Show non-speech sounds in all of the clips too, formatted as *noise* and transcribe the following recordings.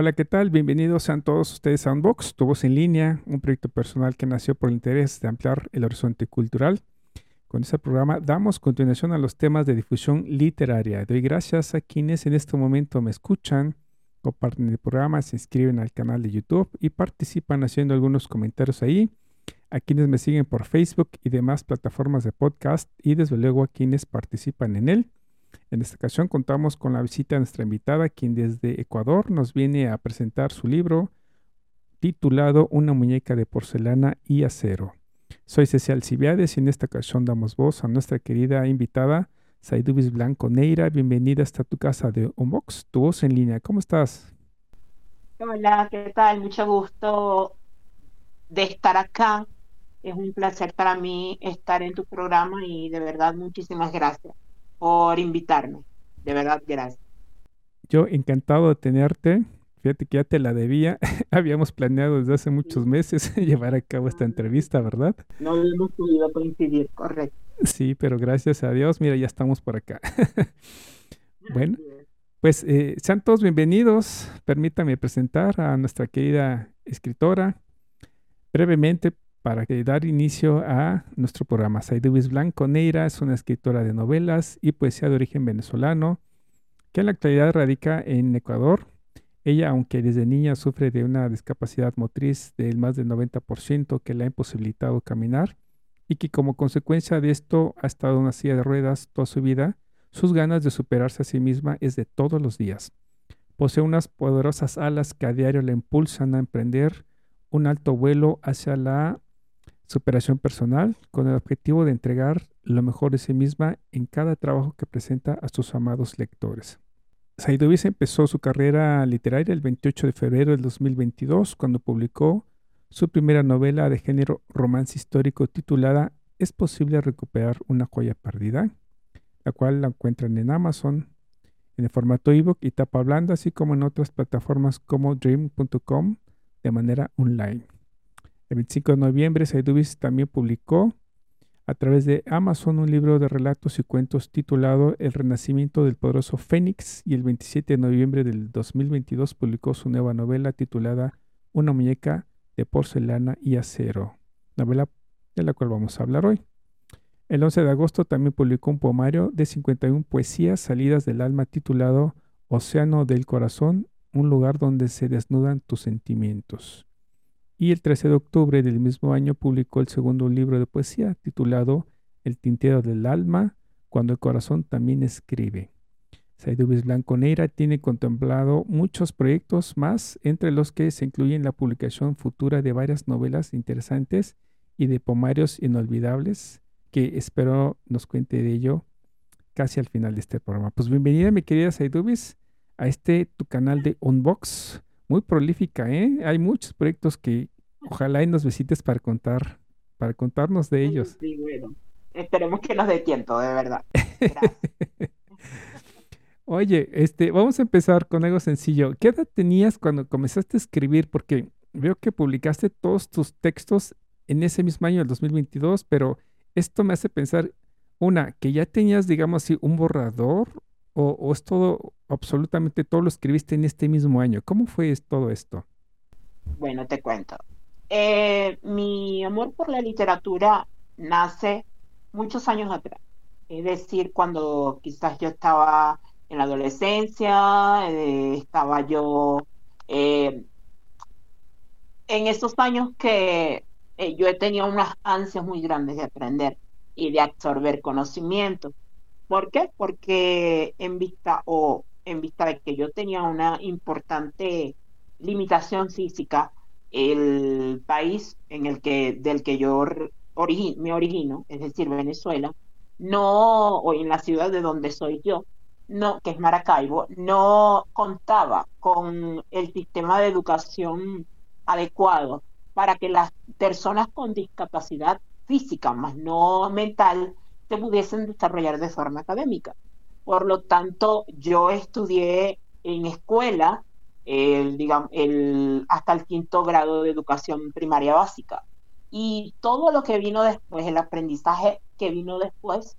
Hola, ¿qué tal? Bienvenidos sean todos ustedes a Unbox, tu voz en línea, un proyecto personal que nació por el interés de ampliar el horizonte cultural. Con este programa damos continuación a los temas de difusión literaria. Doy gracias a quienes en este momento me escuchan, comparten el programa, se inscriben al canal de YouTube y participan haciendo algunos comentarios ahí. A quienes me siguen por Facebook y demás plataformas de podcast y desde luego a quienes participan en él. En esta ocasión contamos con la visita de nuestra invitada, quien desde Ecuador nos viene a presentar su libro titulado Una muñeca de porcelana y acero. Soy Cecial Cibiades y en esta ocasión damos voz a nuestra querida invitada, Saidubis Blanco Neira. Bienvenida hasta tu casa de Unbox, tu voz en línea. ¿Cómo estás? Hola, ¿qué tal? Mucho gusto de estar acá. Es un placer para mí estar en tu programa y de verdad muchísimas gracias por invitarme. De verdad, gracias. Yo encantado de tenerte. Fíjate que ya te la debía. *laughs* Habíamos planeado desde hace muchos meses *laughs* llevar a cabo esta entrevista, ¿verdad? No hemos podido coincidir, correcto. Sí, pero gracias a Dios, mira, ya estamos por acá. *laughs* bueno, pues eh, sean todos bienvenidos. Permítame presentar a nuestra querida escritora. Brevemente, para dar inicio a nuestro programa. Saidubis Blanco Neira es una escritora de novelas y poesía de origen venezolano que en la actualidad radica en Ecuador. Ella, aunque desde niña sufre de una discapacidad motriz del más del 90% que le ha imposibilitado caminar y que como consecuencia de esto ha estado en una silla de ruedas toda su vida, sus ganas de superarse a sí misma es de todos los días. Posee unas poderosas alas que a diario le impulsan a emprender un alto vuelo hacia la superación personal con el objetivo de entregar lo mejor de sí misma en cada trabajo que presenta a sus amados lectores. Saidovis empezó su carrera literaria el 28 de febrero del 2022 cuando publicó su primera novela de género romance histórico titulada ¿Es posible recuperar una joya perdida? la cual la encuentran en Amazon en el formato ebook y tapa blanda, así como en otras plataformas como dream.com de manera online. El 25 de noviembre, Saidubis también publicó a través de Amazon un libro de relatos y cuentos titulado El Renacimiento del Poderoso Fénix y el 27 de noviembre del 2022 publicó su nueva novela titulada Una muñeca de porcelana y acero, novela de la cual vamos a hablar hoy. El 11 de agosto también publicó un poemario de 51 poesías salidas del alma titulado Océano del Corazón, un lugar donde se desnudan tus sentimientos y el 13 de octubre del mismo año publicó el segundo libro de poesía titulado El tintero del alma, cuando el corazón también escribe. Saidubis Blanco Neira tiene contemplado muchos proyectos más, entre los que se incluyen la publicación futura de varias novelas interesantes y de pomarios inolvidables, que espero nos cuente de ello casi al final de este programa. Pues bienvenida, mi querida Saidubis, a este tu canal de Unbox muy prolífica, ¿eh? Hay muchos proyectos que ojalá y nos visites para contar, para contarnos de ellos. Sí, bueno. Esperemos que nos dé tiempo, de verdad. *laughs* Oye, este, vamos a empezar con algo sencillo. ¿Qué edad tenías cuando comenzaste a escribir? Porque veo que publicaste todos tus textos en ese mismo año, el 2022, pero esto me hace pensar, una, que ya tenías, digamos así, un borrador o, es todo, absolutamente todo lo escribiste en este mismo año? ¿Cómo fue todo esto? Bueno, te cuento. Eh, mi amor por la literatura nace muchos años atrás. Es decir, cuando quizás yo estaba en la adolescencia, eh, estaba yo eh, en esos años que yo he tenido unas ansias muy grandes de aprender y de absorber conocimiento. ¿Por qué? Porque en vista o en vista de que yo tenía una importante limitación física, el país en el que del que yo me origino, es decir, Venezuela, no o en la ciudad de donde soy yo, no, que es Maracaibo, no contaba con el sistema de educación adecuado para que las personas con discapacidad física, más no mental, se pudiesen desarrollar de forma académica. Por lo tanto, yo estudié en escuela el, digamos, el, hasta el quinto grado de educación primaria básica. Y todo lo que vino después, el aprendizaje que vino después,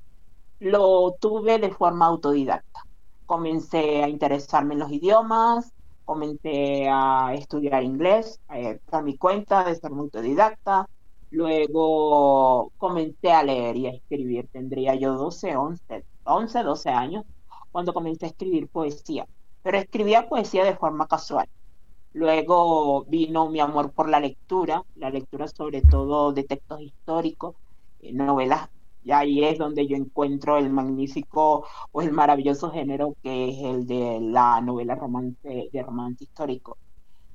lo tuve de forma autodidacta. Comencé a interesarme en los idiomas, comencé a estudiar inglés eh, mi cuenta de ser autodidacta. Luego comencé a leer y a escribir. Tendría yo 12, 11, 11, 12 años cuando comencé a escribir poesía pero escribía poesía de forma casual. Luego vino mi amor por la lectura, la lectura sobre todo de textos históricos, eh, novelas, y ahí es donde yo encuentro el magnífico o el maravilloso género que es el de la novela romance, de romance histórico.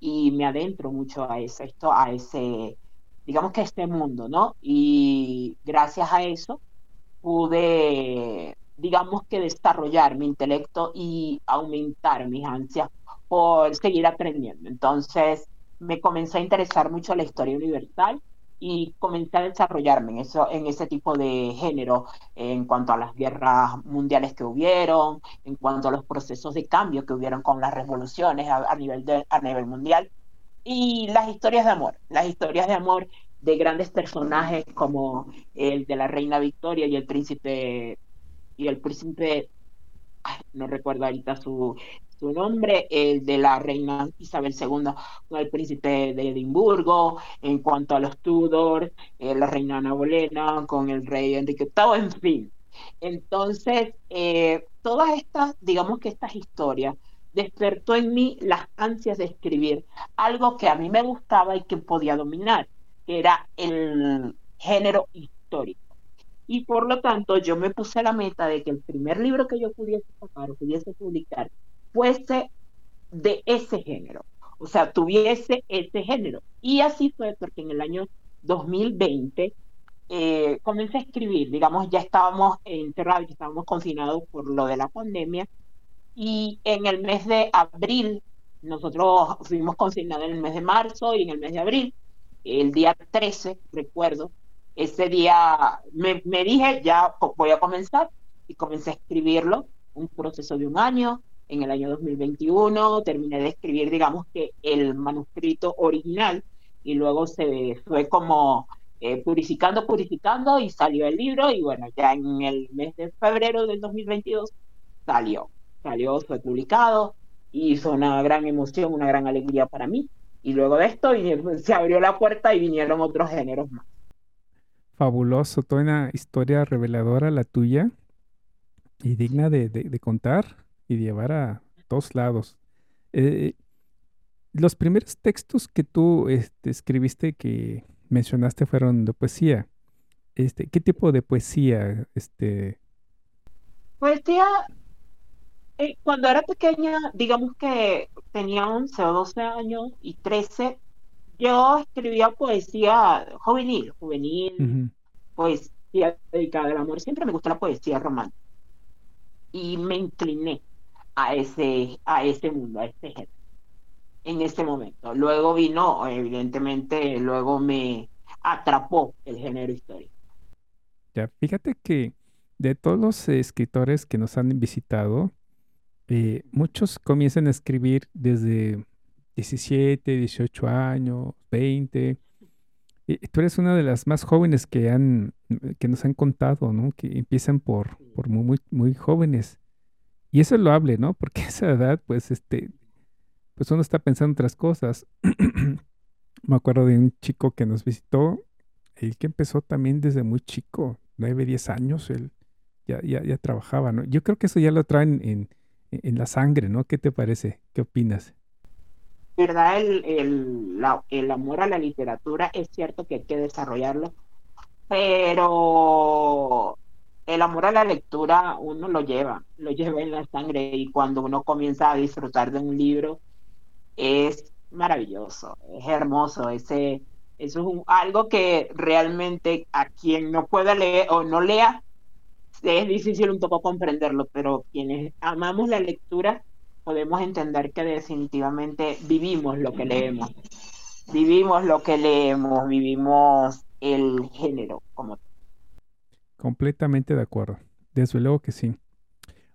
Y me adentro mucho a ese, esto, a ese, digamos que este mundo, ¿no? Y gracias a eso pude digamos que desarrollar mi intelecto y aumentar mis ansias por seguir aprendiendo. Entonces me comencé a interesar mucho la historia universal y comencé a desarrollarme en, eso, en ese tipo de género en cuanto a las guerras mundiales que hubieron, en cuanto a los procesos de cambio que hubieron con las revoluciones a, nivel, a nivel mundial y las historias de amor, las historias de amor de grandes personajes como el de la reina Victoria y el príncipe y el príncipe, no recuerdo ahorita su, su nombre, el de la reina Isabel II con el príncipe de Edimburgo, en cuanto a los Tudor, eh, la reina Ana Bolena con el rey Enrique VIII, en fin. Entonces, eh, todas estas, digamos que estas historias, despertó en mí las ansias de escribir algo que a mí me gustaba y que podía dominar, que era el género histórico. Y por lo tanto, yo me puse la meta de que el primer libro que yo pudiese sacar o pudiese publicar fuese de ese género. O sea, tuviese ese género. Y así fue porque en el año 2020 eh, comencé a escribir. Digamos, ya estábamos enterrados, ya estábamos confinados por lo de la pandemia. Y en el mes de abril, nosotros fuimos consignados en el mes de marzo y en el mes de abril, el día 13, recuerdo, ese día me, dije, ya voy a comenzar y comencé a escribirlo, un proceso de un año. En el año 2021 terminé de escribir, digamos que el manuscrito original y luego se fue como eh, purificando, purificando y salió el libro y bueno, ya en el mes de febrero del 2022 salió, salió, fue publicado y fue una gran emoción, una gran alegría para mí. Y luego de esto se abrió la puerta y vinieron otros géneros más. Fabuloso, toda una historia reveladora la tuya y digna de, contar y de llevar a todos lados. Eh, los primeros textos que tú este, escribiste que mencionaste fueron de poesía. Este, ¿Qué tipo de poesía? Este... Poesía, eh, cuando era pequeña, digamos que tenía 11 o 12 años y 13, yo escribía poesía juvenil, juvenil, poesía dedicada al amor. Siempre me gustó la poesía romántica. Y me incliné a ese, a ese mundo, a ese género, en ese momento. Luego vino, evidentemente, luego me atrapó el género histórico. Ya, fíjate que de todos los escritores que nos han visitado, eh, muchos comienzan a escribir desde 17, 18 años, 20. tú eres una de las más jóvenes que han, que nos han contado, ¿no? Que empiezan por, por muy, muy, muy jóvenes. Y eso es loable, ¿no? Porque *laughs* a esa edad, pues, este, pues uno está pensando en otras cosas. *clears throat* Me acuerdo de un chico que nos visitó, el que empezó también desde muy chico, 9, 10 años, él ya, ya, ya trabajaba, ¿no? Yo creo que eso ya lo traen en, en la sangre, ¿no? ¿Qué te parece? ¿Qué opinas? ¿verdad? El, el, el amor a la literatura es cierto que hay que desarrollarlo, pero el amor a la lectura uno lo lleva, lo lleva en la sangre y cuando uno comienza a disfrutar de un libro es maravilloso, es hermoso, ese, eso es algo que realmente a quien no pueda leer o no lea, es difícil un poco comprenderlo, pero quienes amamos la lectura podemos entender que definitivamente vivimos lo que leemos. Vivimos lo que leemos, vivimos el género como Completamente de acuerdo. Desde luego que sí.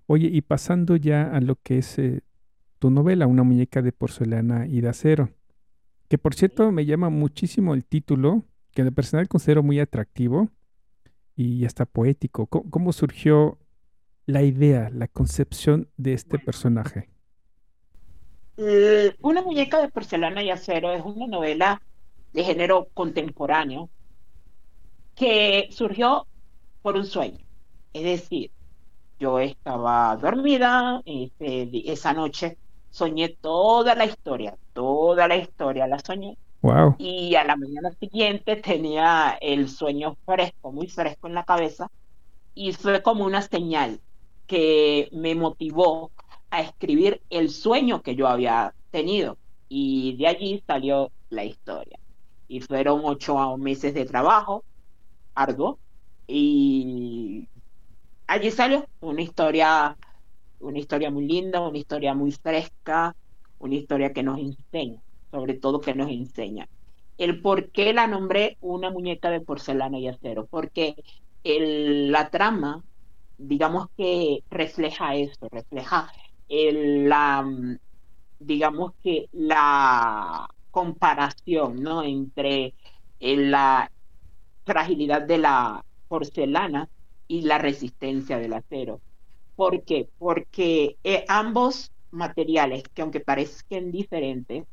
Oye, y pasando ya a lo que es eh, tu novela, Una muñeca de porcelana y de acero, que por cierto me llama muchísimo el título, que de personal considero muy atractivo y hasta poético. ¿Cómo, surgió la idea, la concepción de este personaje? Eh, una muñeca de porcelana y acero es una novela de género contemporáneo que surgió por un sueño. Es decir, yo estaba dormida, este, esa noche soñé toda la historia, toda la historia la soñé. Y a la mañana siguiente tenía el sueño fresco, muy fresco en la cabeza, y fue como una señal que me motivó a escribir el sueño que yo había tenido. Y de allí salió la historia. Y fueron ocho meses de trabajo arduo, y allí salió una historia, una historia muy linda, una historia muy fresca, una historia que nos enseña, sobre todo que nos enseña. El por qué la nombré una muñeca de porcelana y acero, porque el, la trama, digamos que refleja esto, refleja el, la, digamos que la comparación, ¿no? Entre la fragilidad de la porcelana y la resistencia del acero. ¿Por qué? Porque eh, ambos materiales, que aunque parezcan diferentes,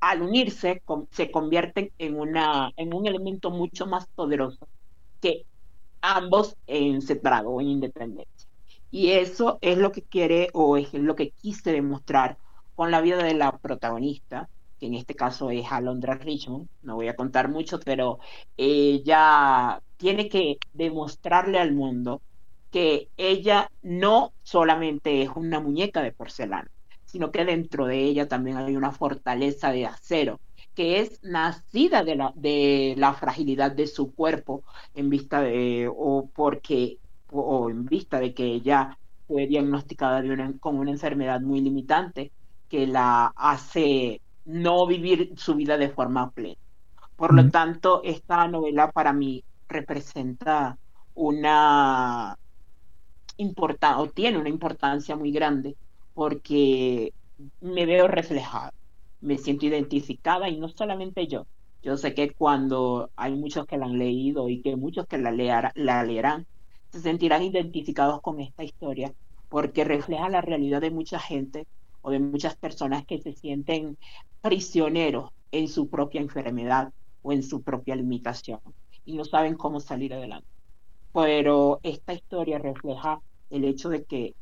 al unirse se convierten en, una, en un elemento mucho más poderoso que ambos en separado o en independencia. Y eso es lo que quiere o es lo que quise demostrar con la vida de la protagonista, que en este caso es Alondra Richmond, no voy a contar mucho, pero ella tiene que demostrarle al mundo que ella no solamente es una muñeca de porcelana, sino que dentro de ella también hay una fortaleza de acero, que es nacida de la, de la fragilidad de su cuerpo en vista de, o porque, o, en vista de que ella fue diagnosticada de con una enfermedad muy limitante que la hace no vivir su vida de forma plena. Por lo tanto, esta novela para mí representa una o tiene una importancia muy grande porque me veo reflejada, me siento identificada y no solamente yo. Yo sé que cuando hay muchos que la han leído y que muchos que la, leerán, se sentirán identificados con esta historia porque refleja la realidad de mucha gente o de muchas personas que se sienten prisioneros en su propia enfermedad o en su propia limitación y no saben cómo salir adelante. Pero esta historia refleja el hecho de que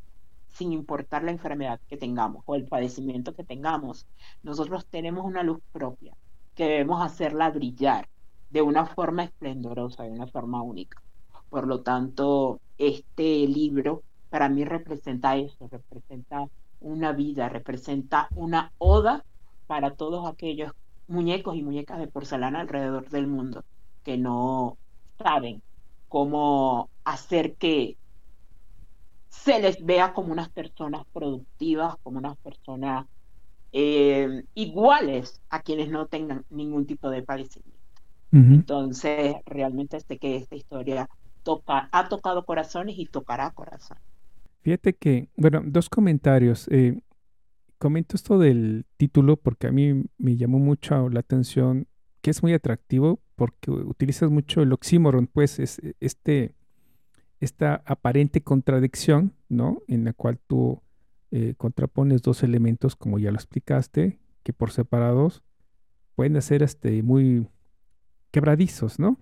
sin importar la enfermedad que tengamos o el padecimiento que tengamos, nosotros tenemos una luz propia que debemos hacerla brillar de una forma esplendorosa, de una forma única. Por lo tanto, este libro para mí representa eso, representa una vida, representa una oda para todos aquellos muñecos y muñecas de porcelana alrededor del mundo que no saben cómo hacer que se les vea como unas personas productivas, como unas personas eh, iguales a quienes no tengan ningún tipo de padecimiento. Entonces, realmente sé que esta historia toca, ha tocado corazones y tocará corazones. Fíjate que, bueno, dos comentarios. Eh, comento esto del título porque a mí me llamó mucho la atención que es muy atractivo porque utilizas mucho el oxímoron, pues es este, esta aparente contradicción, ¿no? En la cual tú eh, contrapones dos elementos, como ya lo explicaste, que por separados pueden ser este, muy quebradizos, ¿no?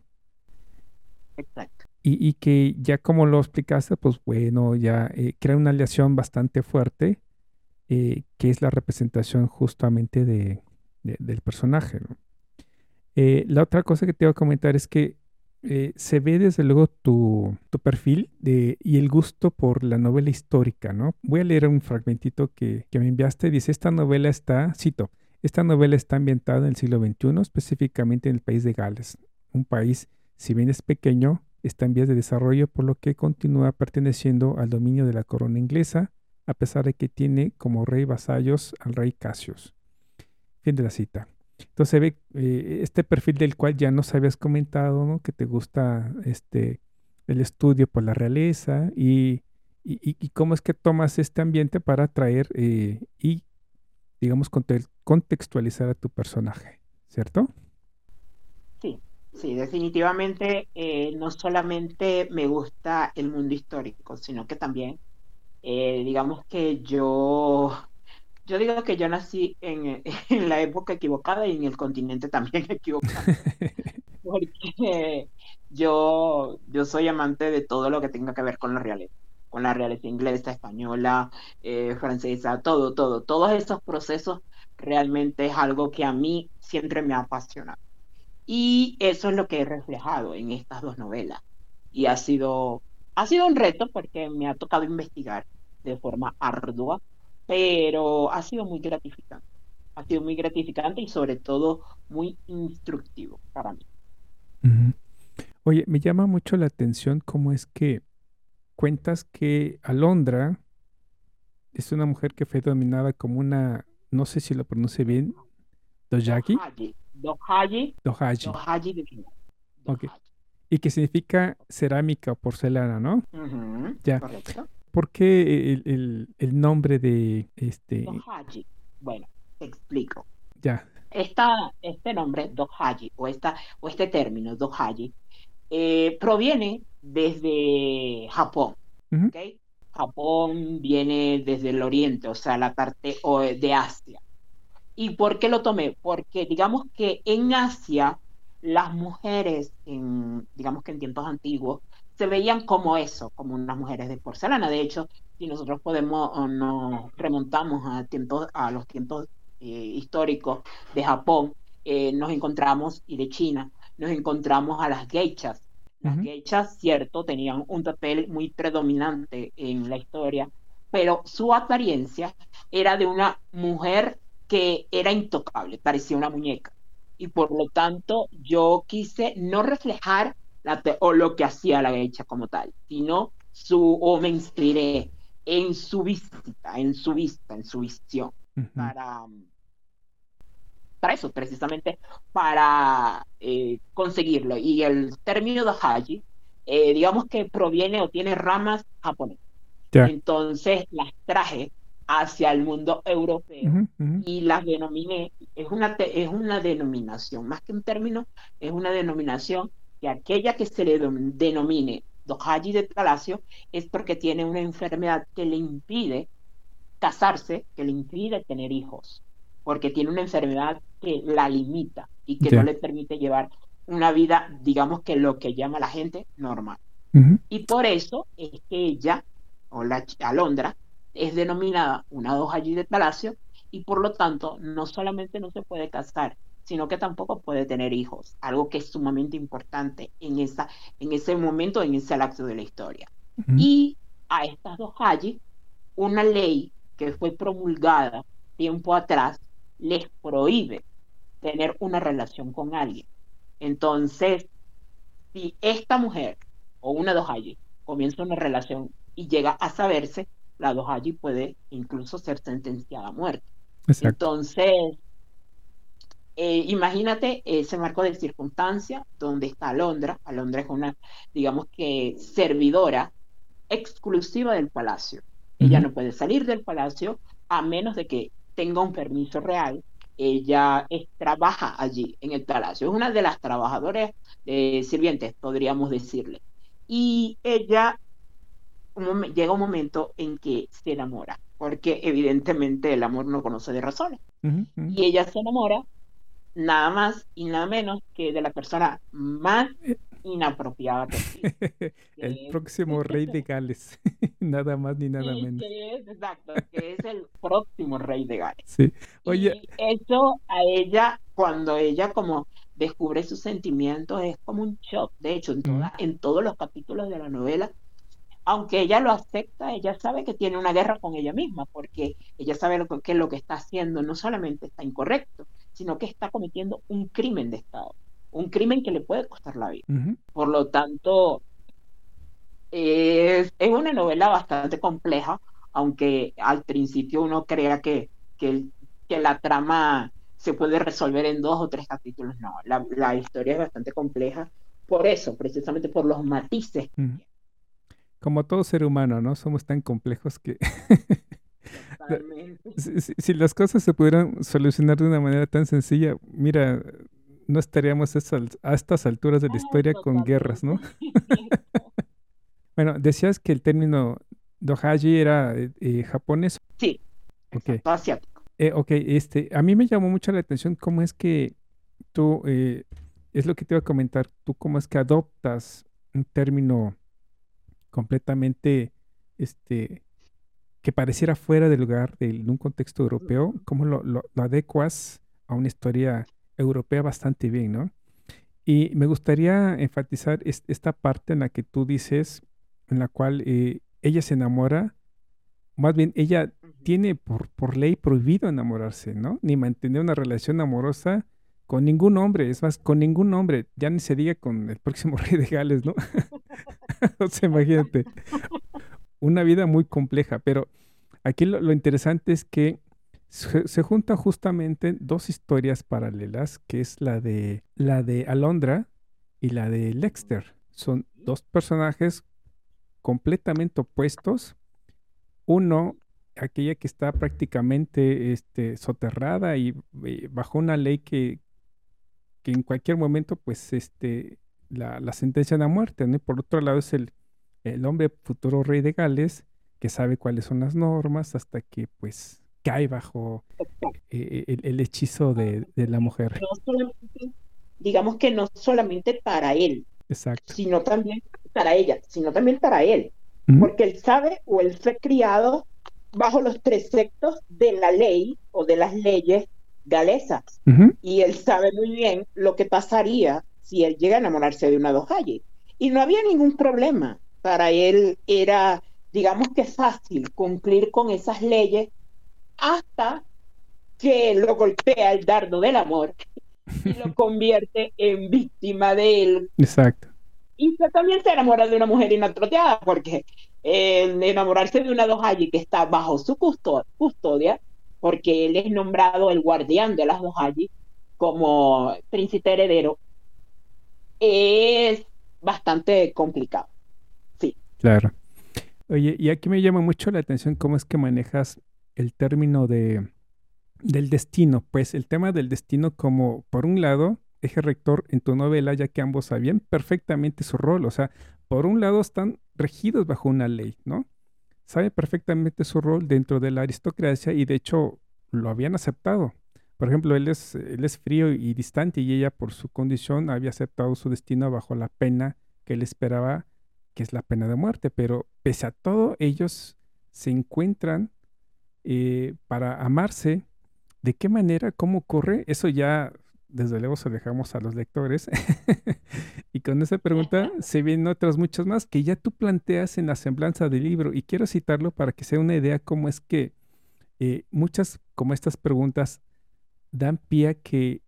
Exacto. Y, y, que ya como lo explicaste, pues bueno, ya eh, crea una aleación bastante fuerte, eh, que es la representación justamente de, del personaje, ¿no? Eh, la otra cosa que te voy a comentar es que eh, se ve desde luego tu, perfil de, y el gusto por la novela histórica, ¿no? Voy a leer un fragmentito que, me enviaste. Dice, esta novela está, cito, esta novela está ambientada en el siglo XXI, específicamente en el país de Gales, un país, si bien es pequeño, está en vías de desarrollo, por lo que continúa perteneciendo al dominio de la corona inglesa, a pesar de que tiene como rey vasallos al rey Cassius. Fin de la cita. Entonces eh, este perfil del cual ya nos habías comentado, ¿no? Que te gusta este el estudio por la realeza y, y, cómo es que tomas este ambiente para atraer eh, y, digamos, contextualizar a tu personaje, ¿cierto? Sí, sí, definitivamente eh, no solamente me gusta el mundo histórico, sino que también, digamos que yo yo digo que yo nací en, *laughs* en, la época equivocada y en el continente también *laughs* equivocado. Porque yo, yo soy amante de todo lo que tenga que ver con la realeza, con la realeza inglesa, española, eh, francesa, todo, todo. Todos esos procesos realmente es algo que a mí siempre me ha apasionado. Y eso es lo que he reflejado en estas dos novelas. Y ha sido, ha sido un reto porque me ha tocado investigar de forma ardua pero ha sido muy gratificante. Ha sido muy gratificante y sobre todo muy instructivo para mí. Oye, me llama mucho la atención cómo es que cuentas que Alondra es una mujer que fue dominada como una, no sé si lo pronuncie bien, Dojaki. Dohaji. Dohaji. Dohaji. Ok. Y que significa cerámica o porcelana, ¿no? ya. Correcto. ¿Por qué el, el, nombre de este? Dohaji. Bueno, te explico. Ya. Esta, este nombre, Dohaji, o, esta, o este término, Dohaji, eh, proviene desde Japón. Japón viene desde el oriente, o sea, la parte de Asia. ¿Y por qué lo tomé? Porque digamos que en Asia las mujeres, en, digamos que en tiempos antiguos, se veían como eso, como unas mujeres de porcelana. De hecho, si nosotros podemos o nos remontamos a, tiempos, a los tiempos eh, históricos de Japón, eh, nos encontramos, y de China, nos encontramos a las geishas. Las geishas, cierto, tenían un papel muy predominante en la historia, pero su apariencia era de una mujer que era intocable, parecía una muñeca. Y por lo tanto, yo quise no reflejar o lo que hacía la geisha como tal, sino su, o me inspiré en su visita, en su vista, en su visión, para, para eso, precisamente para eh, conseguirlo. Y el término de Haji, eh, digamos que proviene o tiene ramas japonesas. Entonces las traje hacia el mundo europeo y las denominé, es una, es una denominación, más que un término, es una denominación que aquella que se le denomine Dohaji de Palacio es porque tiene una enfermedad que le impide casarse, que le impide tener hijos, porque tiene una enfermedad que la limita y que no le permite llevar una vida, digamos que lo que llama la gente normal. Y por eso es que ella, o la Alondra, es denominada una Dohaji de Palacio y por lo tanto no solamente no se puede casar, sino que tampoco puede tener hijos, algo que es sumamente importante en, esa, en ese momento, en ese lapso de la historia. Y a estas dos Haji, una ley que fue promulgada tiempo atrás les prohíbe tener una relación con alguien. Entonces, si esta mujer o una Dohaji comienza una relación y llega a saberse, la Dohaji puede incluso ser sentenciada a muerte. Entonces, eh, imagínate ese marco de circunstancia donde está Alondra. Alondra es una, digamos que, servidora exclusiva del palacio. Ella no puede salir del palacio a menos de que tenga un permiso real. Ella trabaja allí en el palacio. Es una de las trabajadoras eh, sirvientes, podríamos decirle. Y ella llega un momento en que se enamora, porque evidentemente el amor no conoce de razones. Y ella se enamora nada más y nada menos que de la persona más inapropiada *laughs* el próximo rey de Gales, *laughs* nada más ni nada menos. exacto, que es el próximo rey de Gales. Sí, oye. eso a ella, cuando ella como descubre sus sentimientos, es como un shock. De hecho, en, en todos los capítulos de la novela, aunque ella lo acepta, ella sabe que tiene una guerra con ella misma, porque ella sabe lo que lo que está haciendo no solamente está incorrecto, sino que está cometiendo un crimen de Estado, un crimen que le puede costar la vida. Por lo tanto, Es, es una novela bastante compleja, aunque al principio uno crea que, que, que la trama se puede resolver en dos o tres capítulos. No, la, la historia es bastante compleja por eso, precisamente por los matices. Mm. Como todo ser humano, ¿no? Somos tan complejos que *laughs* si, si, las cosas se pudieran solucionar de una manera tan sencilla, mira, no estaríamos a estas alturas de la historia con guerras, ¿no? *laughs* bueno, decías que el término dohaji era eh, eh, japonés. Sí, okay. asiático. Eh, ok, este, a mí me llamó mucho la atención cómo es que tú, eh, es lo que te iba a comentar, tú cómo es que adoptas un término completamente, este, que pareciera fuera del lugar de, un contexto europeo, cómo lo, lo, lo adecuas a una historia europea bastante bien, ¿no? Y me gustaría enfatizar esta parte en la que tú dices, en la cual eh, ella se enamora, más bien ella tiene por, por ley prohibido enamorarse, ¿no? Ni mantener una relación amorosa con ningún hombre, es más, con ningún hombre, ya ni se diga con el próximo *laughs* rey de Gales, ¿no? *laughs* o sea, imagínate, una vida muy compleja, pero aquí lo, interesante es que se, juntan justamente dos historias paralelas, que es la de la de Alondra y la de Lexter. Son dos personajes completamente opuestos. Uno, aquella que está prácticamente este, soterrada y, bajo una ley que, que en cualquier momento, pues, este, la, la sentencia a muerte, por otro lado es el, el hombre futuro rey de Gales, que sabe cuáles son las normas hasta que, pues, cae bajo eh, el, el, hechizo de, de la mujer. No digamos que no solamente para él, Exacto. sino también para ella, sino también para él, uh -huh. porque él sabe o él fue criado bajo los preceptos de la ley o de las leyes galesas, uh -huh. y él sabe muy bien lo que pasaría si él llega a enamorarse de una dohaye. Y no había ningún problema. Para él era, digamos que fácil cumplir con esas leyes hasta que lo golpea el dardo del amor y lo *laughs* convierte en víctima de él. Exacto. Y se, también se enamora de una mujer inatroteada, porque eh, enamorarse de una dohayi que está bajo su custodia, porque él es nombrado el guardián de las dohayi como príncipe heredero, es bastante complicado. Claro. Oye, y aquí me llama mucho la atención cómo es que manejas el término de, del destino, pues el tema del destino como, por un lado, eje rector en tu novela, ya que ambos sabían perfectamente su rol, o sea, por un lado están regidos bajo una ley, ¿no? Sabe perfectamente su rol dentro de la aristocracia y de hecho lo habían aceptado. Por ejemplo, él es, él es frío y distante y ella por su condición había aceptado su destino bajo la pena que él esperaba, que es la pena de muerte, pero pese a todo ellos se encuentran eh, para amarse. ¿De qué manera? ¿Cómo ocurre? Eso ya, desde luego, se dejamos a los lectores. *laughs* y con esa pregunta se vienen otras muchas más que ya tú planteas en la semblanza del libro. Y quiero citarlo para que sea una idea cómo es que eh, muchas como estas preguntas dan pie a que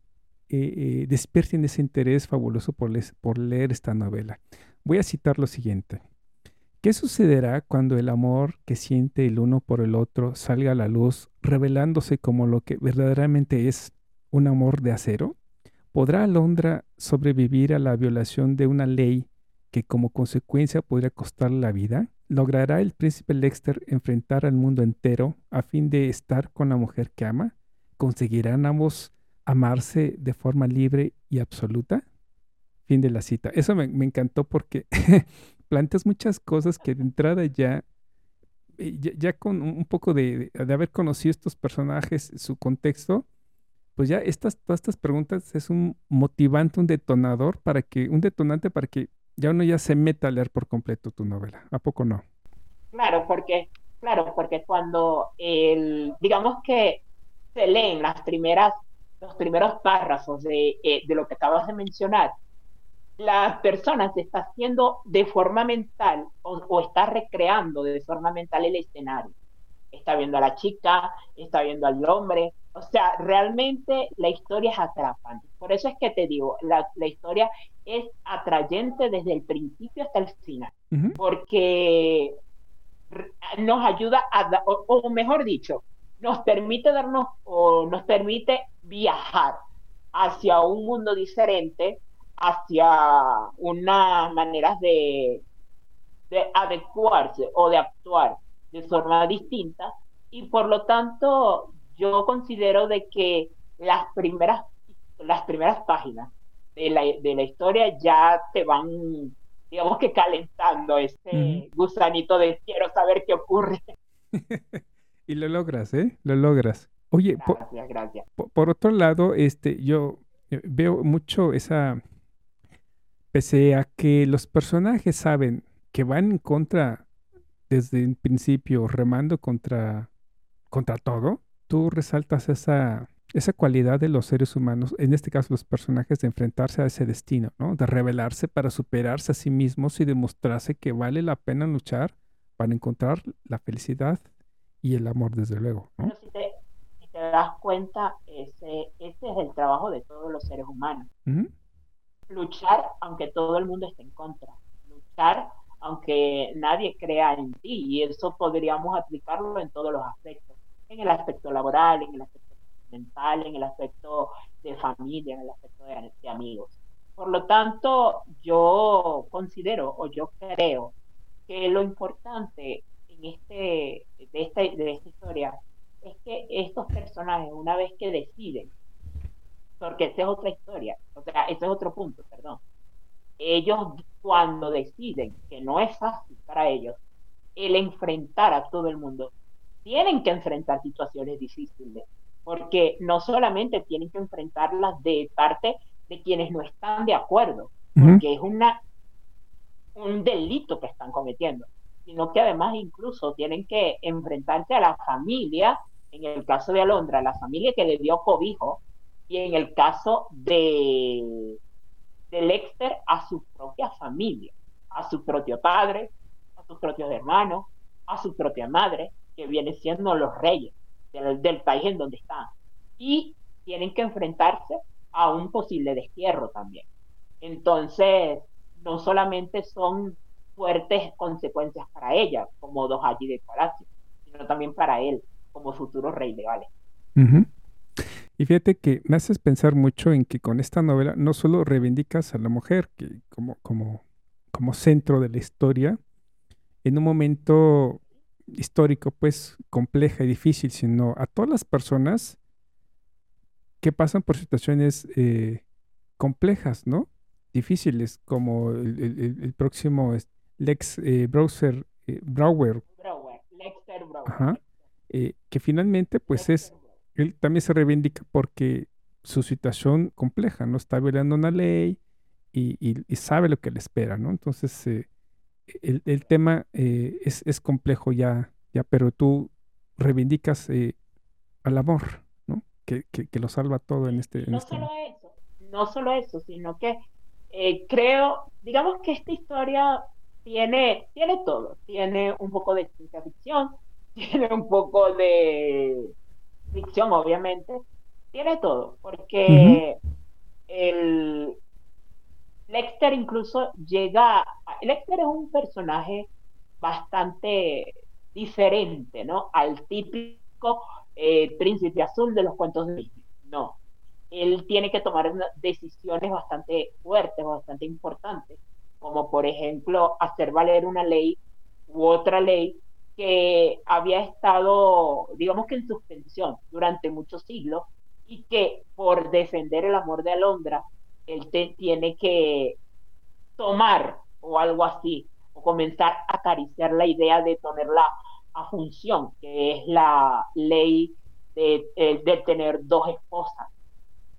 eh, eh, despierten ese interés fabuloso por, por leer esta novela. Voy a citar lo siguiente. ¿Qué sucederá cuando el amor que siente el uno por el otro salga a la luz, revelándose como lo que verdaderamente es un amor de acero? ¿Podrá Alondra sobrevivir a la violación de una ley que como consecuencia podría costarle la vida? ¿Logrará el príncipe Lexter enfrentar al mundo entero a fin de estar con la mujer que ama? ¿Conseguirán ambos amarse de forma libre y absoluta? Fin de la cita. Eso me, me encantó porque *laughs* planteas muchas cosas que de entrada ya, eh, ya, con un poco de, de, haber conocido estos personajes, su contexto, pues ya estas, todas estas preguntas es un motivante, un detonador para que, un detonante para que ya uno ya se meta a leer por completo tu novela. ¿A poco no? Claro, porque, claro, porque cuando el, digamos que se leen las primeras, los primeros párrafos de, eh, de lo que acabas de mencionar, la persona se está haciendo de forma mental o, o, está recreando de forma mental el escenario. está viendo a la chica, está viendo al hombre. O sea, realmente la historia es atrapante. Por eso es que te digo, la, historia es atrayente desde el principio hasta el final, porque nos ayuda a, o, o mejor dicho, nos permite darnos o nos permite viajar hacia un mundo diferente, hacia unas maneras de, de adecuarse o de actuar de forma distinta. Y por lo tanto yo considero de que las primeras las primeras páginas de la, de la historia ya te van digamos que calentando ese gusanito de quiero saber qué ocurre *laughs* y lo logras eh lo logras. Oye gracias, por, por otro lado este yo eh, veo mucho esa pese a que los personajes saben que van en contra desde el principio, remando contra, contra todo, tú resaltas esa, esa cualidad de los seres humanos, en este caso los personajes, de enfrentarse a ese destino, ¿no? De rebelarse para superarse a sí mismos y demostrarse que vale la pena luchar para encontrar la felicidad y el amor, desde luego, ¿no? si, te, das cuenta, ese, ese es el trabajo de todos los seres humanos. Luchar aunque todo el mundo esté en contra. Luchar aunque nadie crea en ti, y eso podríamos aplicarlo en todos los aspectos, en el aspecto laboral, en el aspecto mental, en el aspecto de familia, en el aspecto de, amigos. Por lo tanto, yo considero o yo creo que lo importante este, de, esta, de esta historia es que estos personajes, una vez que deciden, porque esa es otra historia, o sea, ese es otro punto, perdón, ellos cuando deciden que no es fácil para ellos el enfrentar a todo el mundo, tienen que enfrentar situaciones difíciles, porque no solamente tienen que enfrentarlas de parte de quienes no están de acuerdo, porque es una un delito que están cometiendo, sino que además incluso tienen que enfrentarse a la familia, en el caso de Alondra, la familia que le dio cobijo, y en el caso de de Lexter a su propia familia, a su propio padre, a sus propios hermanos, a su propia madre, que viene siendo los reyes del, país en donde están. Y tienen que enfrentarse a un posible destierro también. Entonces, no solamente son fuertes consecuencias para ella, como dos allí de palacio, sino también para él, como futuro rey de Gales. Y fíjate que me haces pensar mucho en que con esta novela no solo reivindicas a la mujer que como, como, como centro de la historia, en un momento histórico pues compleja y difícil, sino a todas las personas que pasan por situaciones eh, complejas, ¿no? Difíciles, como el, próximo Lex eh, Browser, eh, Brower. que finalmente pues es él también se reivindica porque su situación compleja, ¿no? Está violando una ley y, sabe lo que le espera, ¿no? Entonces, eh, el, tema eh, es, complejo ya, ya, pero tú reivindicas eh, al amor, ¿no? Que, lo salva todo en este... no este solo eso, no solo eso, sino que creo, digamos que esta historia tiene, tiene todo, tiene un poco de ciencia ficción, *laughs* tiene un poco de ficción obviamente, tiene todo, porque el Lexter incluso llega, Lexter es un personaje bastante diferente, ¿no? Al típico eh, príncipe azul de los cuentos de Disney. No, él tiene que tomar decisiones bastante fuertes, bastante importantes, como por ejemplo hacer valer una ley u otra ley que había estado, digamos que en suspensión durante muchos siglos y que por defender el amor de Alondra, él tiene que tomar o algo así, o comenzar a acariciar la idea de ponerla a función, que es la ley de, eh, de tener dos esposas.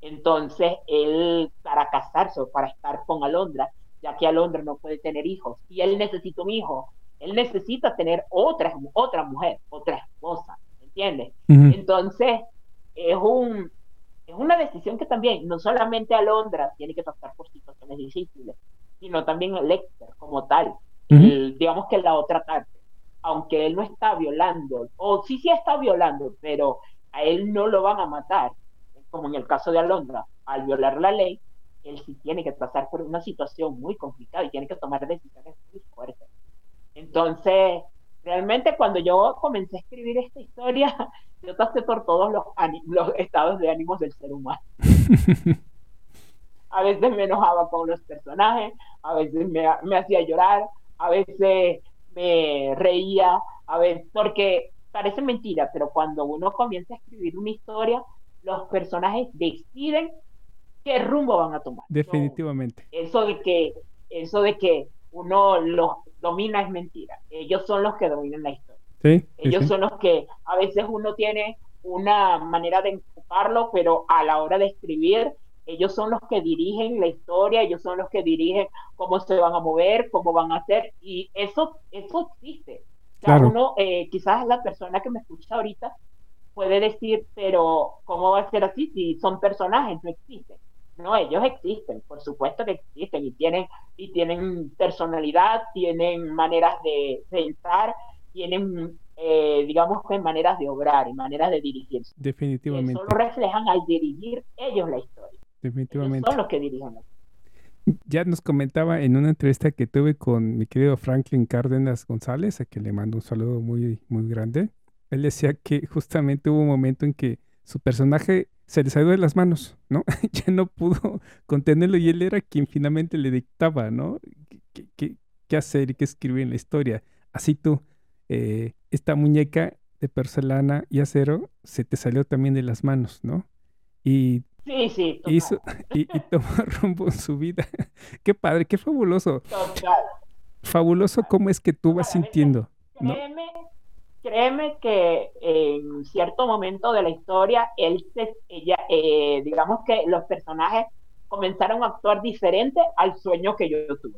Entonces, él, para casarse o para estar con Alondra, ya que Alondra no puede tener hijos, y él necesita un hijo, él necesita tener otra, otra mujer, otra esposa, ¿entiendes? Entonces, es, un, es una decisión que también, no solamente Alondra tiene que pasar por situaciones difíciles, sino también el Lecter como tal, digamos que la otra parte. aunque él no está violando, o sí, sí está violando, pero a él no lo van a matar, como en el caso de Alondra, al violar la ley, él sí tiene que pasar por una situación muy complicada y tiene que tomar decisiones muy fuertes. Entonces, realmente cuando yo comencé a escribir esta historia, *laughs* yo pasé por todos los, los estados de ánimos del ser humano. *laughs* a veces me enojaba con los personajes, a veces me, me hacía llorar, a veces me reía, a veces, porque parece mentira, pero cuando uno comienza a escribir una historia, los personajes deciden qué rumbo van a tomar. Definitivamente. Eso de que, eso de que uno los domina es mentira. Ellos son los que dominan la historia. Sí, Ellos son los que a veces uno tiene una manera de enfocarlo, pero a la hora de escribir, ellos son los que dirigen la historia, ellos son los que dirigen cómo se van a mover, cómo van a hacer, y eso, eso existe. claro. uno, eh, quizás la persona que me escucha ahorita puede decir, pero ¿cómo va a ser así si son personajes? No existen. No, ellos existen, por supuesto que existen y tienen, y tienen personalidad, tienen maneras de pensar, tienen, eh, digamos que maneras de obrar y maneras de dirigirse. Definitivamente. Eso lo reflejan al dirigir ellos la historia. Definitivamente. son los que dirigen la ya nos comentaba en una entrevista que tuve con mi querido Franklin Cárdenas González, a quien le mando un saludo muy, muy grande. Él decía que justamente hubo un momento en que su personaje se le salió de las manos, ¿no? *laughs* ya no pudo *laughs* contenerlo y él era quien finalmente le dictaba, ¿no? ¿Qué, qué, hacer y qué escribir en la historia? Así tú, eh, esta muñeca de porcelana y acero se te salió también de las manos, ¿no? Y Sí, sí. *laughs* y, tomó rumbo en su vida. qué padre, qué fabuloso. Fabuloso cómo es que tú vas sintiendo. Créeme, créeme que en cierto momento de la historia, él se, ella, eh, digamos que los personajes comenzaron a actuar diferente al sueño que yo tuve.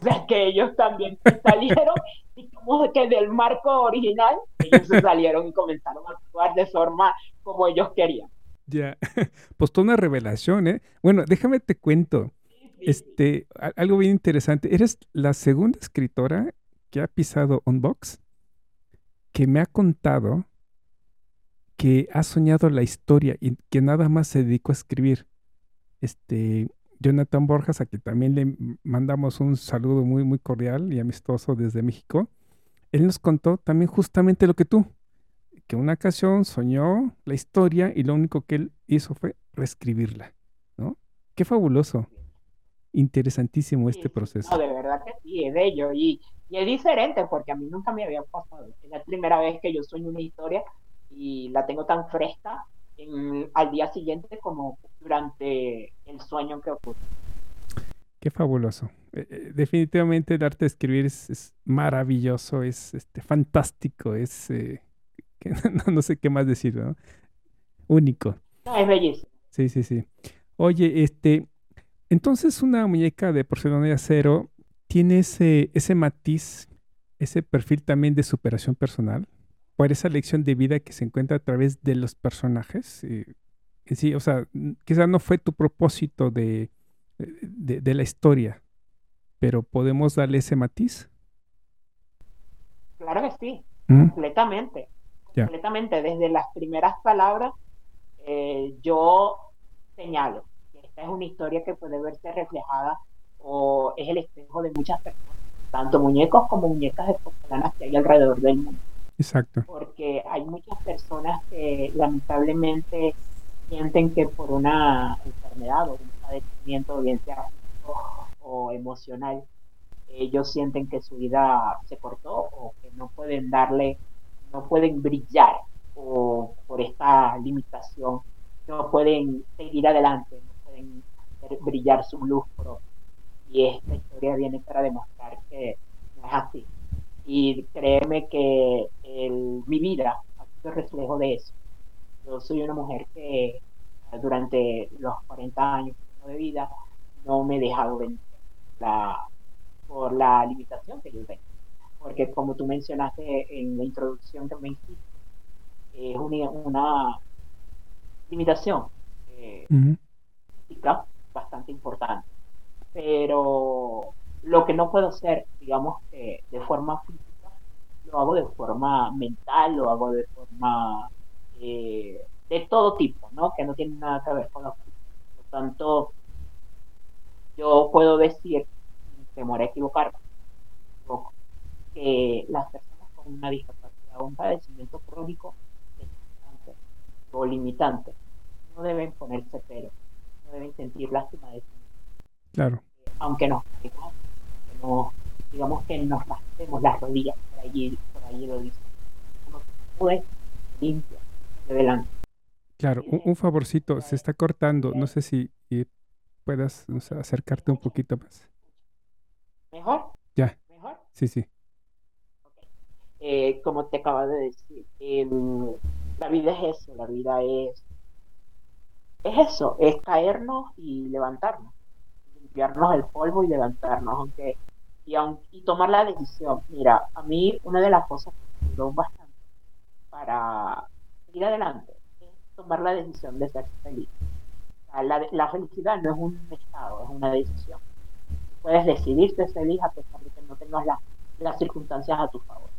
o sea, que ellos también salieron *laughs* y como que del marco original, ellos se salieron y comenzaron a actuar de forma como ellos querían. Ya, *laughs* pues toda una revelación, ¿eh? Bueno, déjame te cuento. Este, algo bien interesante. Eres la segunda escritora que ha pisado Unbox que me ha contado que ha soñado la historia y que nada más se dedicó a escribir. Este, Jonathan Borjas, a quien también le mandamos un saludo muy, muy cordial y amistoso desde México. Él nos contó también justamente lo que tú, que una ocasión soñó la historia y lo único que él hizo fue reescribirla, ¿no? Qué fabuloso. Interesantísimo este proceso. No, de verdad que sí, es bello y, y, es diferente porque a mí nunca me había pasado. Es la primera vez que yo sueño una historia y la tengo tan fresca en, al día siguiente como durante el sueño que ocurre. Qué fabuloso. Eh, eh, definitivamente el arte de escribir es, maravilloso, es este, fantástico, es eh, *laughs* no, sé qué más decir, ¿no? Único. es bellísimo. Sí, sí, sí. Oye, este, entonces una muñeca de porcelana de acero tiene ese, ese matiz, ese perfil también de superación personal, por esa lección de vida que se encuentra a través de los personajes. sí, o sea, quizás no fue tu propósito de, de, la historia, pero podemos darle ese matiz. Claro que sí, completamente completamente. Desde las primeras palabras, eh, yo señalo que esta es una historia que puede verse reflejada o es el espejo de muchas personas, tanto muñecos como muñecas de porcelana que hay alrededor del mundo. Exacto. Porque hay muchas personas que lamentablemente sienten que por una enfermedad o un padecimiento, bien sea o emocional, ellos sienten que su vida se cortó o que no pueden darle no pueden brillar o por esta limitación, no pueden seguir adelante, no pueden brillar su luz propia. Y esta historia viene para demostrar que no es así. Y créeme que mi vida ha sido reflejo de eso. Yo soy una mujer que durante los 40 años de vida no me he dejado vencer por la limitación que yo tengo porque como tú mencionaste en la introducción que me hiciste, es una, limitación eh, bastante importante. Pero lo que no puedo hacer, digamos, de forma física, lo hago de forma mental, lo hago de forma eh, de todo tipo, ¿no? Que no tiene nada que ver con los Por tanto, yo puedo decir, temor a equivocarme, que las personas con una discapacidad o un padecimiento crónico o limitante no deben ponerse pero, no deben sentir lástima de sí Claro. Aunque no, digamos que nos raspemos las rodillas, por allí, por allí lo dice. Uno limpia, de delante. Claro, un, favorcito, se está cortando, no sé si puedas acercarte un poquito más. ¿Mejor? Ya. ¿Mejor? Sí, sí. Eh, como te acabo de decir, la vida es eso, la vida es, es eso, es caernos y levantarnos, limpiarnos el polvo y levantarnos, aunque y, y tomar la decisión. Mira, a mí una de las cosas que me ayudó bastante para ir adelante es tomar la decisión de ser feliz. la, la, felicidad no es un estado, es una decisión. Puedes decidir ser feliz a pesar de que no tengas las circunstancias a tu favor.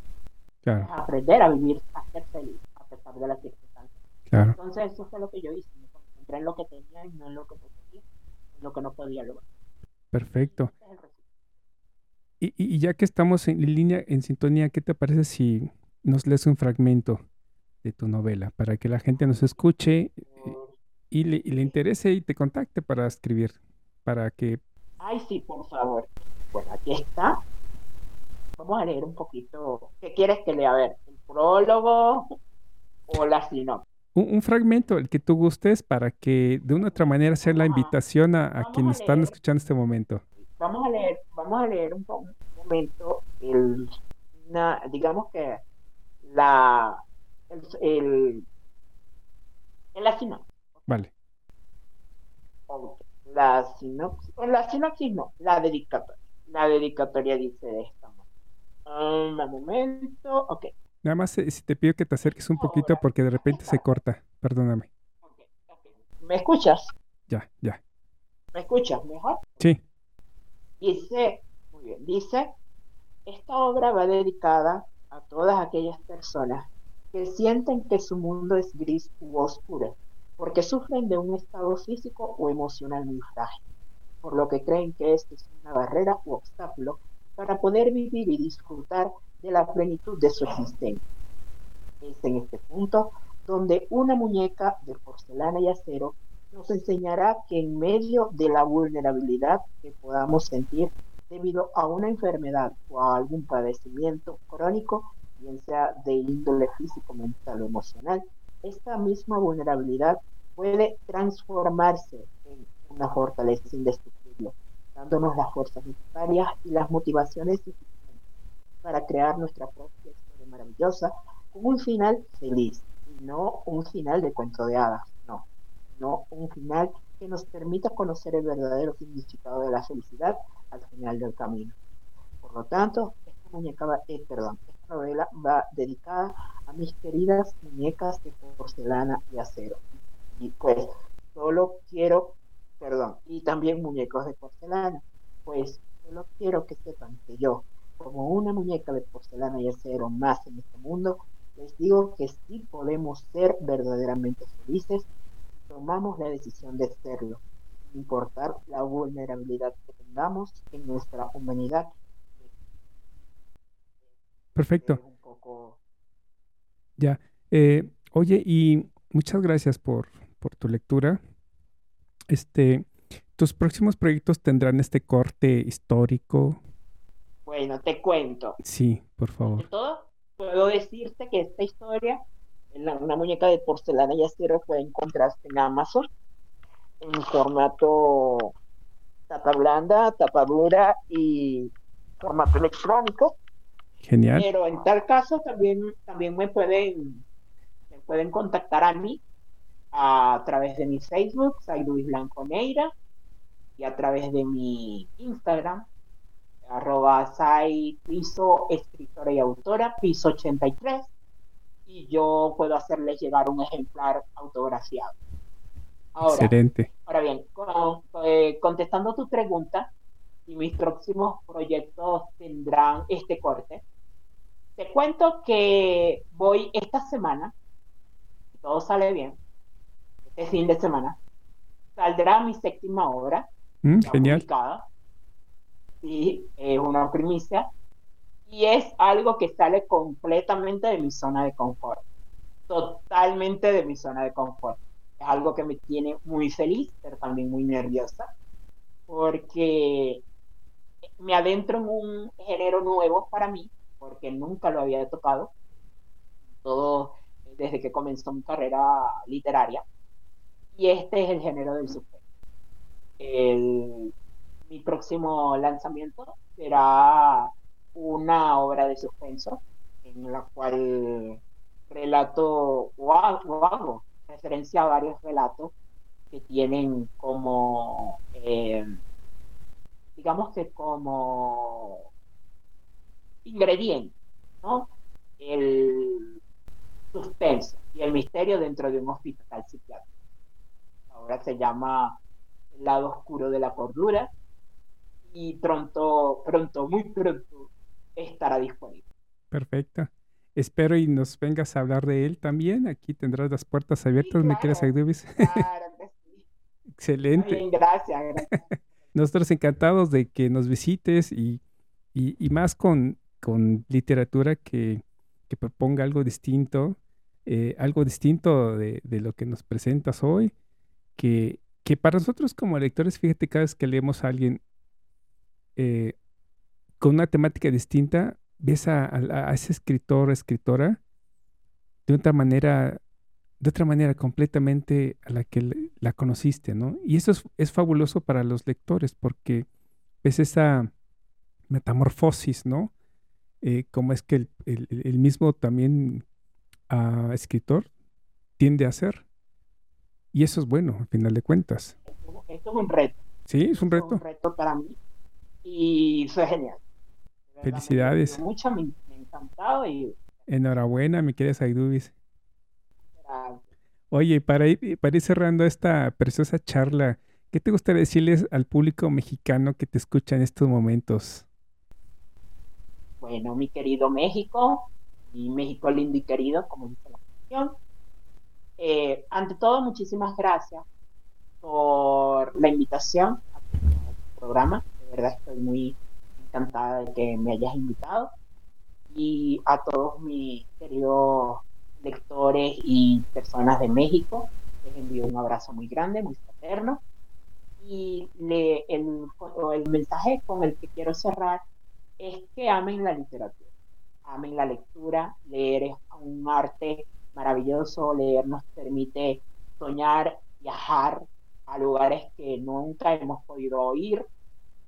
Claro. aprender a vivir, a ser feliz a pesar de las circunstancias. Claro. Entonces eso fue lo que yo hice. Me concentré en lo que tenía y no en lo que podía, en lo que no podía lograr. Perfecto. Y, ya que estamos en línea, en sintonía, ¿qué te parece si nos lees un fragmento de tu novela para que la gente nos escuche y le, y le interese y te contacte para escribir? Para que. Ay, sí, por favor. Bueno, aquí está. Vamos a leer un poquito. ¿Qué quieres que lea? A ver, ¿el prólogo o la sinopsis? Un, fragmento, el que tú gustes, para que de una otra manera sea la invitación a, a quienes están escuchando este momento vamos a leer, vamos a leer un, momento el, digamos que la, el, el, la sinopsis. Vale. La sinopsis, la sinopsis no, la dedicatoria. La dedicatoria dice de esta manera. Un momento, ok. Nada más eh, si te pido que te acerques un poquito porque de repente se corta, perdóname. ¿Me escuchas? Ya, ya. ¿Me escuchas mejor? Sí. Dice, muy bien, dice, esta obra va dedicada a todas aquellas personas que sienten que su mundo es gris u oscuro, porque sufren de un estado físico o emocional muy frágil, por lo que creen que esto es una barrera u obstáculo para poder vivir y disfrutar de la plenitud de su existencia. Es en este punto donde una muñeca de porcelana y acero nos enseñará que en medio de la vulnerabilidad que podamos sentir debido a una enfermedad o a algún padecimiento crónico, bien sea de índole físico, mental o emocional, esta misma vulnerabilidad puede transformarse en una fortaleza indestructible, dándonos las fuerzas necesarias y las motivaciones para crear nuestra propia historia maravillosa con un final feliz y no un final de cuento de hadas no un final que nos permita conocer el verdadero significado de la felicidad al final del camino. Por lo tanto, esta muñeca va, eh, perdón, esta novela va dedicada a mis queridas muñecas de porcelana y acero. Y pues solo quiero, perdón, y también muñecos de porcelana, pues solo quiero que sepan que yo, como una muñeca de porcelana y acero más en este mundo, les digo que sí podemos ser verdaderamente felices tomamos la decisión de serlo, sin importar la vulnerabilidad que tengamos en nuestra humanidad. Perfecto. Ya. Eh, oye, y muchas gracias por, por tu lectura. Este, ¿tus próximos proyectos tendrán este corte histórico? Bueno, te cuento. Sí, por favor. todo, puedo decirte que esta historia una muñeca de porcelana y acero puede encontrarse en Amazon en formato tapa blanda, tapa dura y formato electrónico. Genial. Pero en tal caso también, también me pueden me pueden contactar a mí a través de mi Facebook, soy Luis Blanco Neira, y a través de mi Instagram, arroba sai piso escritora y autora, piso 83 y yo puedo hacerles llegar un ejemplar autografiado. Excelente. Ahora bien, eh, contestando tu pregunta, y mis próximos proyectos tendrán este corte, te cuento que voy esta semana, si todo sale bien, este fin de semana, saldrá mi séptima obra. Mm, genial. Publicada. Sí, es una primicia. Y es algo que sale completamente de mi zona de confort. Totalmente de mi zona de confort. Es algo que me tiene muy feliz, pero también muy nerviosa. Porque me adentro en un género nuevo para mí, porque nunca lo había tocado. Todo desde que comenzó mi carrera literaria y este es el género del suspenso. Mi próximo lanzamiento será una obra de suspenso en la cual relato o hago, referencia a varios relatos que tienen como, eh, digamos que como ingrediente, ¿no? El suspenso y el misterio dentro de un hospital psiquiátrico ahora se llama El lado oscuro de la cordura y pronto, pronto, muy pronto estará disponible. Perfecto. Espero y nos vengas a hablar de él también. Aquí tendrás las puertas abiertas, ¿me quieres Aidubis? Claro *laughs* sí. *laughs* Excelente. gracias, gracias. *laughs* Nosotros encantados de que nos visites y, y, más con, con literatura que, que, proponga algo distinto, eh, algo distinto de, de, lo que nos presentas hoy que, que para nosotros como lectores, fíjate, cada vez que leemos a alguien eh, con una temática distinta, ves a, ese escritor o escritora de otra manera, de otra manera completamente a la que la conociste, ¿no? Y eso es, fabuloso para los lectores porque ves esa metamorfosis, ¿no? Eh, como es que el, mismo también ah, escritor tiende a hacer. Y eso es bueno, al final de cuentas. Esto es un reto. Sí, es un reto. Es un reto para mí. Y fue genial. Felicidades. Mucho, me, me encantado y... Enhorabuena, mi querida Saidubis. Oye, para ir, para ir cerrando esta preciosa charla, ¿qué te gustaría decirles al público mexicano que te escucha en estos momentos? Bueno, mi querido México, y México lindo y querido, como dice la canción, eh, ante todo, muchísimas gracias por la invitación al programa. Verdad estoy muy encantada de que me hayas invitado. Y a todos mis queridos lectores y personas de México, les envío un abrazo muy grande, muy fraterno. Y le, el, el mensaje con el que quiero cerrar es que amen la literatura, amen la lectura, leer es un arte maravilloso, leer nos permite soñar, viajar a lugares que nunca hemos podido ir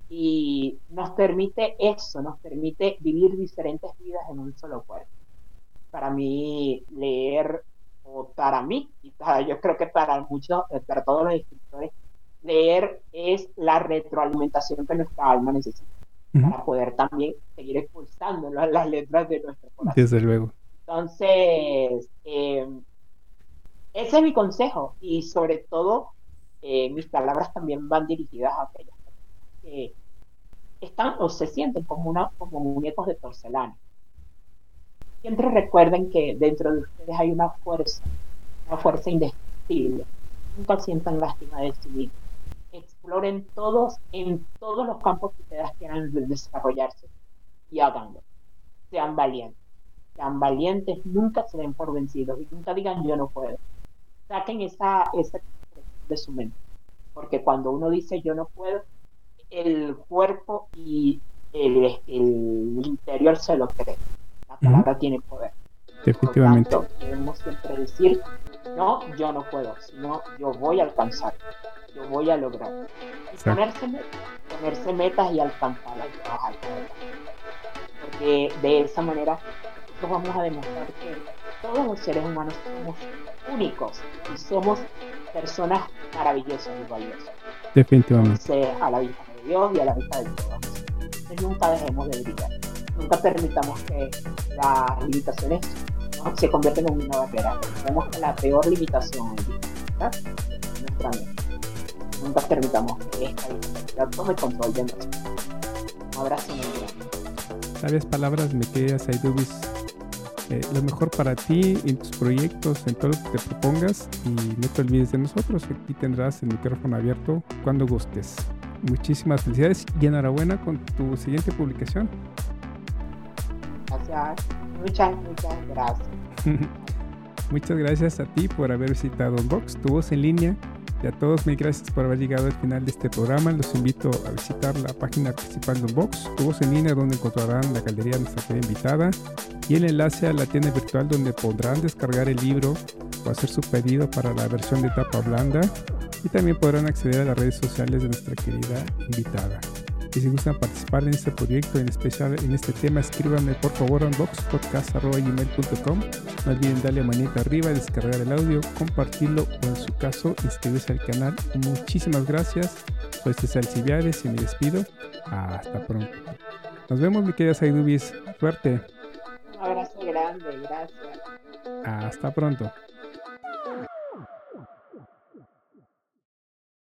y nos permite eso, nos permite vivir diferentes vidas en un solo cuerpo. Para mí leer, o para mí, y yo creo que para muchos, eh, para todos los escritores, leer es la retroalimentación que nuestra alma necesita para poder también seguir expulsando las letras de nuestro corazón. Desde luego. Entonces, eh, ese es mi consejo y sobre todo eh, mis palabras también van dirigidas a aquellas que están o se sienten como, una, como muñecos de porcelana. Siempre recuerden que dentro de ustedes hay una fuerza, una fuerza indestructible. Nunca sientan lástima de sí Exploren todos, en todos los campos que ustedes quieran desarrollarse y háganlo. Sean valientes sean valientes, nunca se den por vencidos y nunca digan yo no puedo. Saquen esa, esa de su mente, porque cuando uno dice yo no puedo, el cuerpo y el, el interior se lo cree. La palabra tiene poder. Efectivamente. debemos siempre decir, no, yo no puedo, sino yo voy a alcanzar, yo voy a lograr. Y ponerse, ponerse metas y alcanzarlas y trabajar. Porque de esa manera vamos a demostrar que todos los seres humanos somos únicos y somos personas maravillosas y valiosas. Definitivamente. a la de Dios y a la vista de todos. Entonces nunca dejemos de brillar. Nunca permitamos que las limitaciones se conviertan en una barrera. Tenemos que la peor limitación es nuestra mente. Nunca permitamos que esta discapacidad tome control de nosotros. Un abrazo muy grande. Sabias palabras, me quedas Aidubis eh, lo mejor para ti, en tus proyectos, en todo lo que te propongas y no te olvides de nosotros. Aquí tendrás el micrófono abierto cuando gustes. Muchísimas felicidades y enhorabuena con tu siguiente publicación. Gracias, muchas, muchas gracias. *laughs* muchas gracias a ti por haber visitado Unbox, tu voz en línea. Y a todos, mil gracias por haber llegado al final de este programa. Los invito a visitar la página principal de Unbox, tu voz en línea, donde encontrarán la galería de nuestra querida invitada y el enlace a la tienda virtual donde podrán descargar el libro o hacer su pedido para la versión de tapa blanda y también podrán acceder a las redes sociales de nuestra querida invitada. Y si gustan participar en este proyecto, en especial en este tema, escríbanme por favor a unboxpodcast.com. No olviden darle a manita arriba, descargar el audio, compartirlo o en su caso inscribirse al canal. Muchísimas gracias. Soy César Civiares y me despido. Hasta pronto. Nos vemos mi querida Saidubis. Suerte. Un abrazo grande, gracias. Hasta pronto.